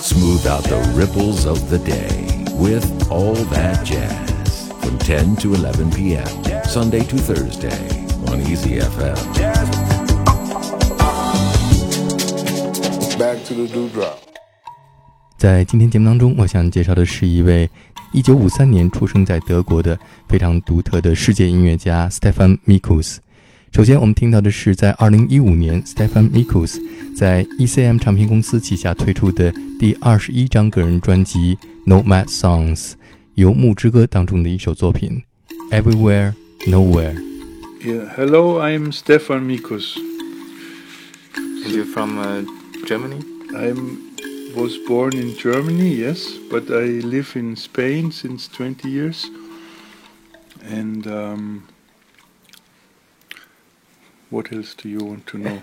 Smooth out the ripples of the day with All That Jazz from 10 to 11 p.m. Sunday to Thursday on Easy FM. Back to the dewdrop. 在今天节目当中，我想介绍的是一位1953年出生在德国的非常独特的世界音乐家 Stephan Micus。首先，我们听到的是在2015年 Stephan Micus 在 ECM 唱片公司旗下推出的第二十一张个人专辑《Nomad Songs》游牧之歌当中的一首作品《Everywhere Nowhere》。Yeah, hello, I'm Stephan Micus. And you're from uh, Germany? I'm was born in Germany, yes, but I live in Spain since 20 years. And um, what else do you want to know?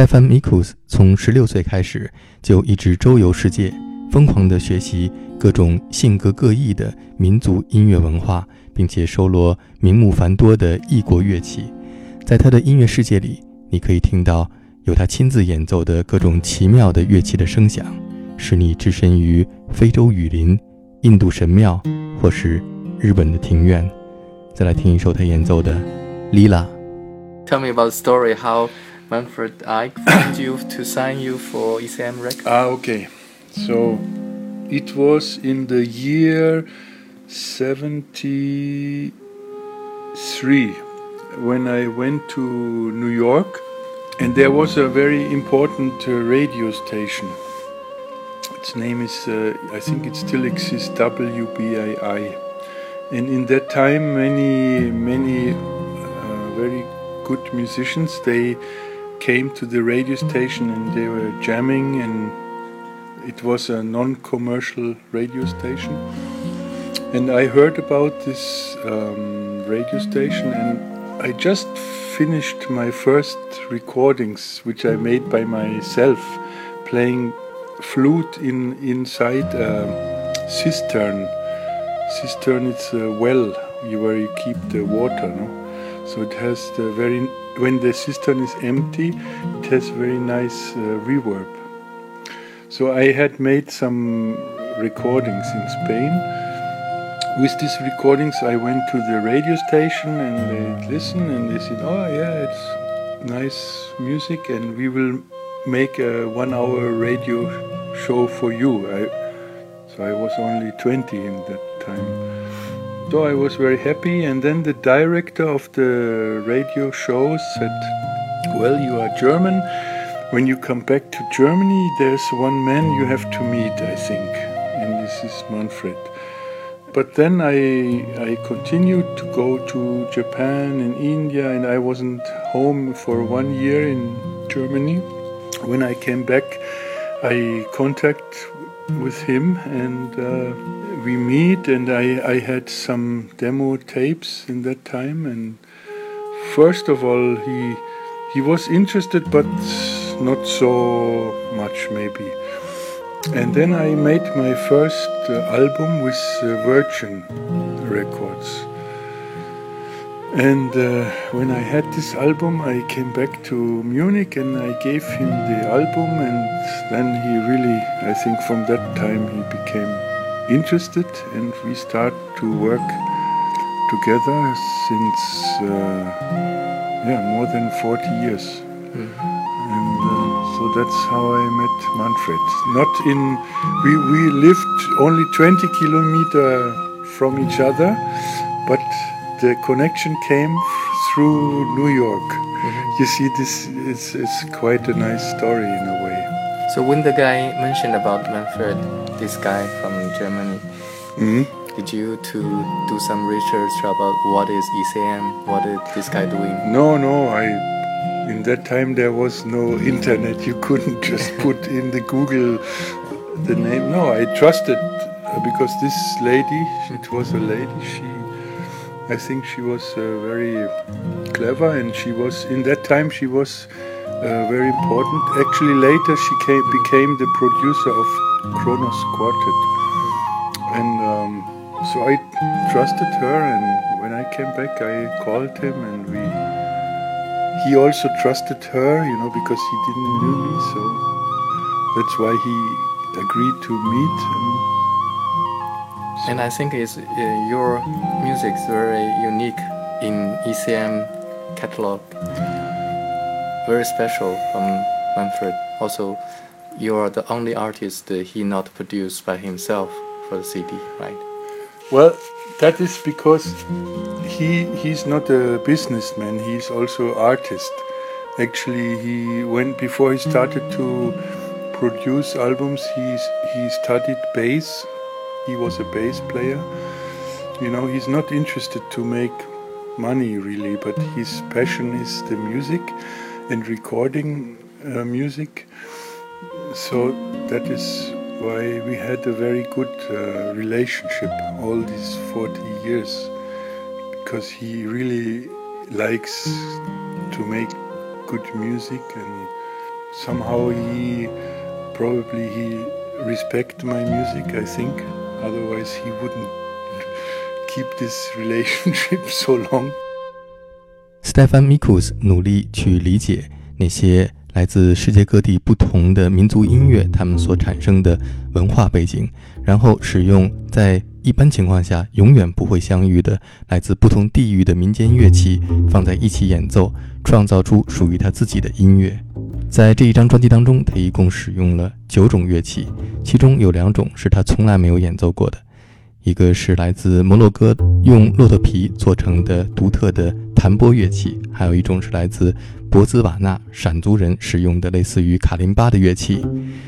Stefan Mikus 从十六岁开始就一直周游世界，疯狂地学习各种性格各异的民族音乐文化，并且收罗名目繁多的异国乐器。在他的音乐世界里，你可以听到由他亲自演奏的各种奇妙的乐器的声响，使你置身于非洲雨林、印度神庙，或是日本的庭院。再来听一首他演奏的《Lila》。Tell me about the story how Manfred Eicher found you to sign you for ECM Records? Ah, okay. So it was in the year 73 when I went to New York, and there was a very important uh, radio station. Its name is, uh, I think it still exists, WBAI. And in that time, many, many uh, very good musicians, they came to the radio station and they were jamming and it was a non-commercial radio station. And I heard about this um, radio station and I just finished my first recordings which I made by myself playing flute in inside a cistern. Cistern it's a well where you keep the water no? So it has the very when the cistern is empty, it has very nice uh, reverb. So I had made some recordings in Spain. With these recordings, I went to the radio station and they listened and they said, "Oh yeah, it's nice music, and we will make a one-hour radio show for you." I, so I was only 20 in that time. So I was very happy, and then the director of the radio show said, Well, you are German. When you come back to Germany, there's one man you have to meet, I think, and this is Manfred. But then I, I continued to go to Japan and India, and I wasn't home for one year in Germany. When I came back, I contact with him and uh, we meet and I, I had some demo tapes in that time and first of all he he was interested but not so much maybe. And then I made my first uh, album with uh, Virgin Records. And uh, when I had this album, I came back to Munich and I gave him the album, and then he really, I think from that time, he became interested, and we start to work together since uh, yeah more than 40 years. Mm. And uh, so that's how I met Manfred. Not in we we lived only 20 kilometer from each other, but the connection came through New York. Mm-hmm. You see, this is it's quite a nice story in a way. So when the guy mentioned about Manfred, this guy from Germany, mm-hmm. did you to do some research about what is ECM? What is this guy doing? No, no, I. In that time, there was no internet. You couldn't just put in the Google the name. No, I trusted uh, because this lady, it was a lady. She I think she was uh, very clever, and she was in that time she was uh, very important. Actually, later she came, became the producer of Kronos Quartet, and um, so I trusted her. And when I came back, I called him, and we. He also trusted her, you know, because he didn't know me, so that's why he agreed to meet. And, and I think it's, uh, your music is very unique in ECM catalog. Very special from Manfred. Also, you are the only artist he not produced by himself for the CD, right? Well, that is because he he's not a businessman. He's also artist. Actually, he went before he started to produce albums. He's he studied bass he was a bass player. You know, he's not interested to make money really, but his passion is the music and recording uh, music. So that is why we had a very good uh, relationship all these 40 years because he really likes to make good music and somehow he probably he respect my music i think Otherwise, he wouldn't keep this relationship so long. Stefan Mikus 努力去理解那些 来自世界各地不同的民族音乐，他们所产生的文化背景，然后使用在一般情况下永远不会相遇的来自不同地域的民间乐器放在一起演奏，创造出属于他自己的音乐。在这一张专辑当中，他一共使用了九种乐器，其中有两种是他从来没有演奏过的，一个是来自摩洛哥用骆驼皮做成的独特的弹拨乐器，还有一种是来自。博兹瓦纳闪族人使用的类似于卡林巴的乐器。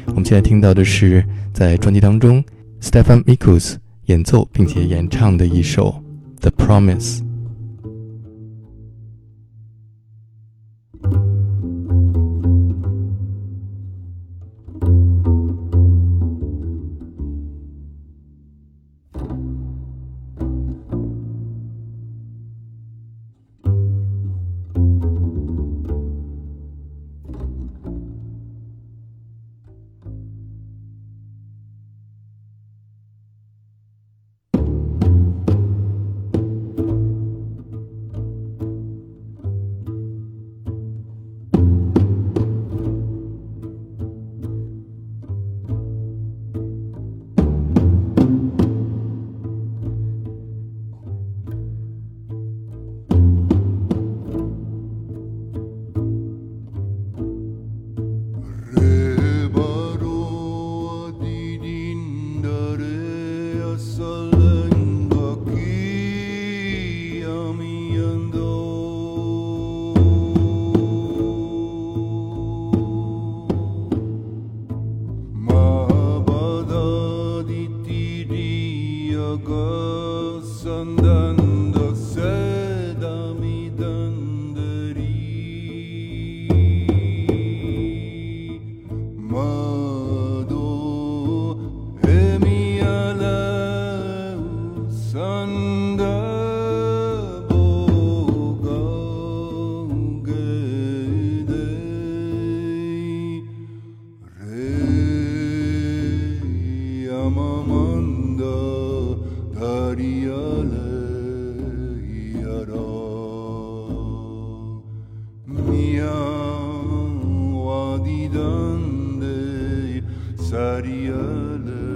我们现在听到的是在专辑当中，Stefan Mikus 演奏并且演唱的一首《The Promise》。Go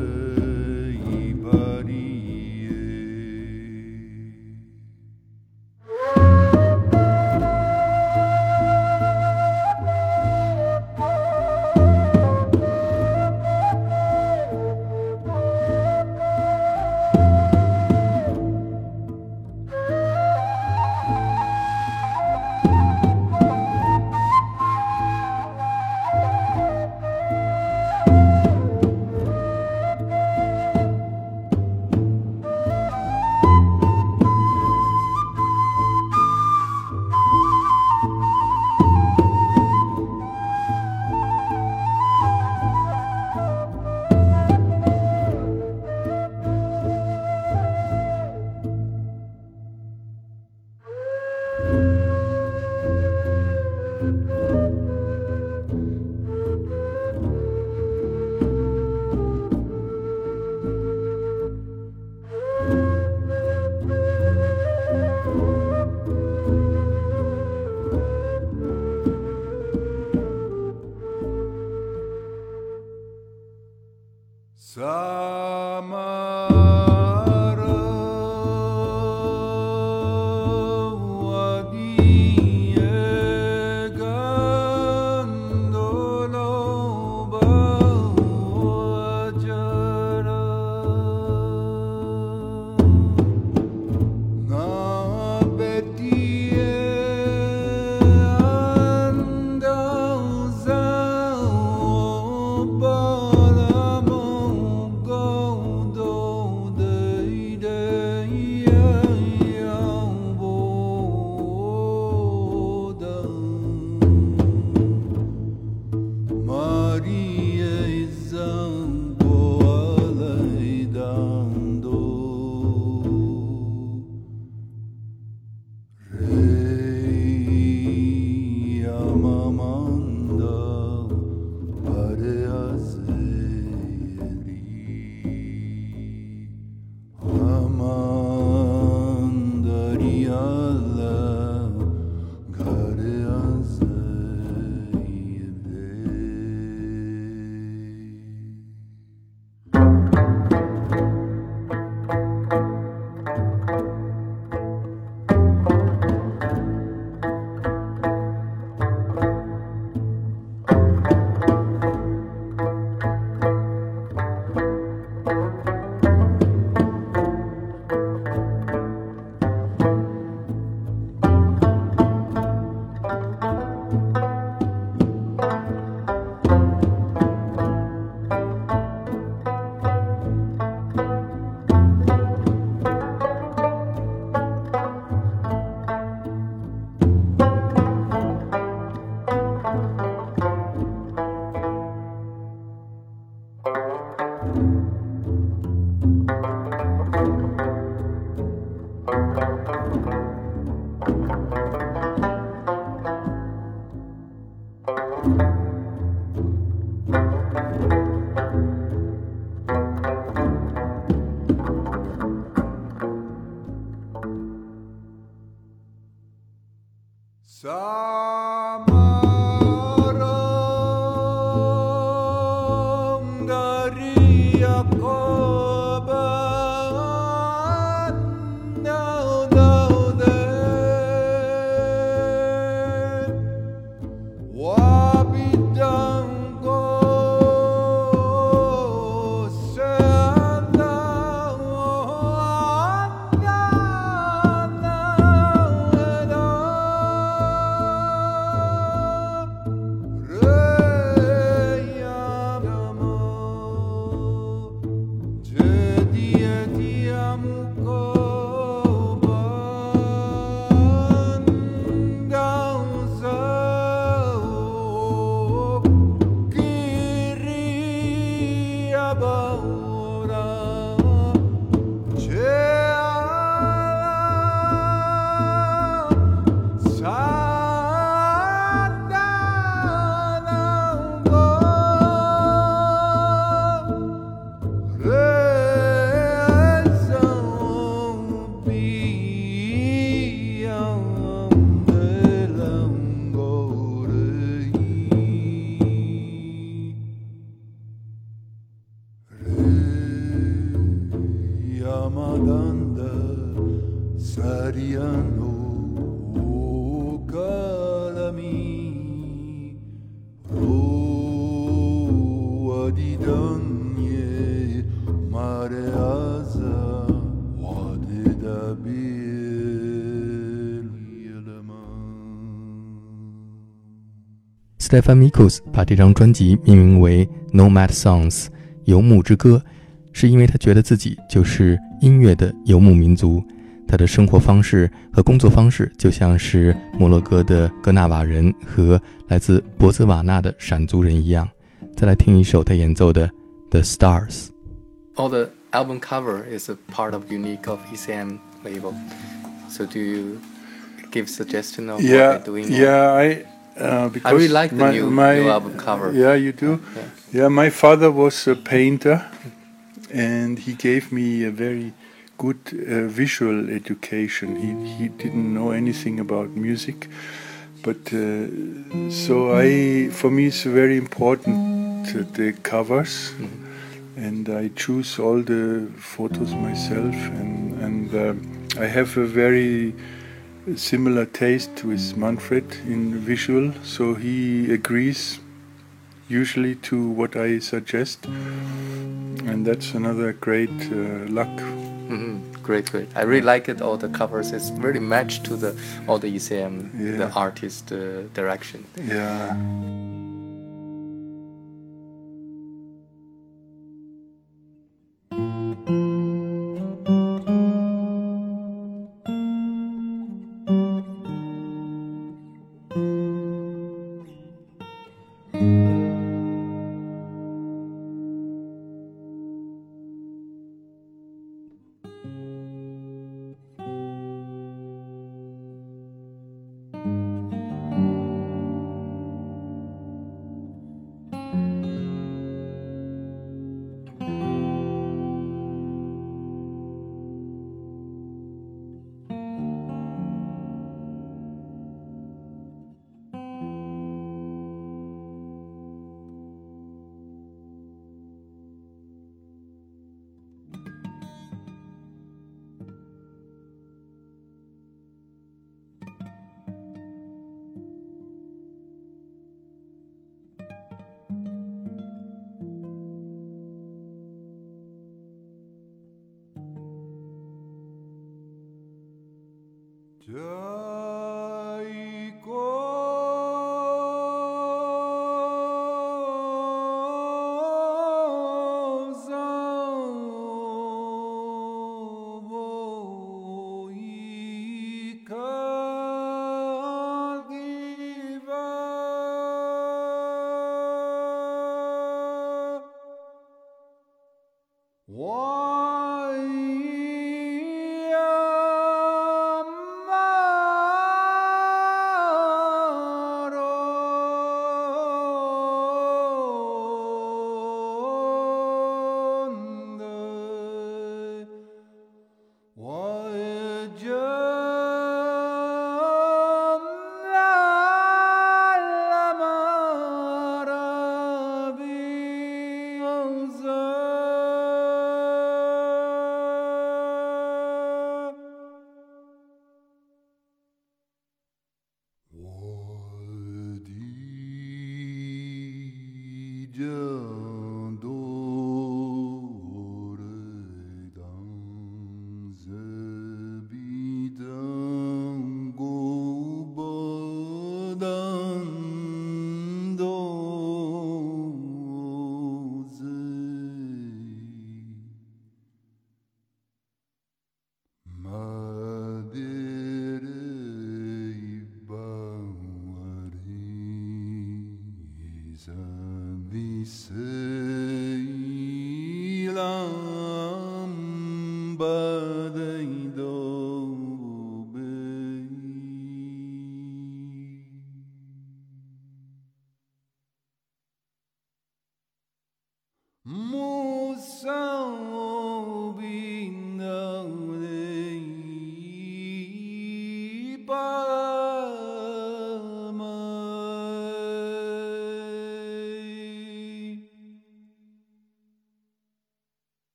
Maria. trouble. Stephan Micus 把这张专辑命名为《Nomad Songs》（游牧之歌），是因为他觉得自己就是音乐的游牧民族。他的生活方式和工作方式就像是摩洛哥的哥纳瓦人和来自博茨瓦纳的闪族人一样。再来听一首他演奏的《The Stars》。All the album cover is a part of unique of ECM label. So do you give suggestion of yeah, what they're doing? Yeah, I. Uh, because I really like the my, new, my, new album cover. Yeah, you do. Yeah. Yeah, my father was a painter, and he gave me a very good uh, visual education. He he didn't know anything about music, but uh, so I for me it's very important uh, the covers, Mhm. and I choose all the photos myself, and and um I have a very similar taste with Manfred in visual, so he agrees usually to what I suggest, and that's another great uh, luck. hmm Great, great. I really like it. All the covers It's really matched to the all the ECM, Yeah. the artist uh, direction. Yeah.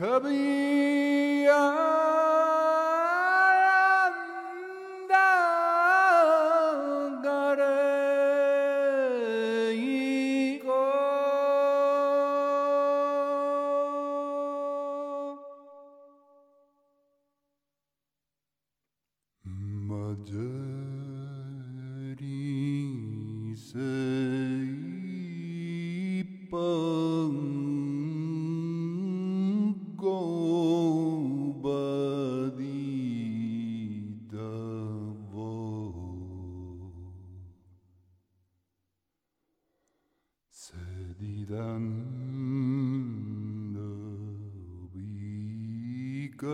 سبيل sedidando biga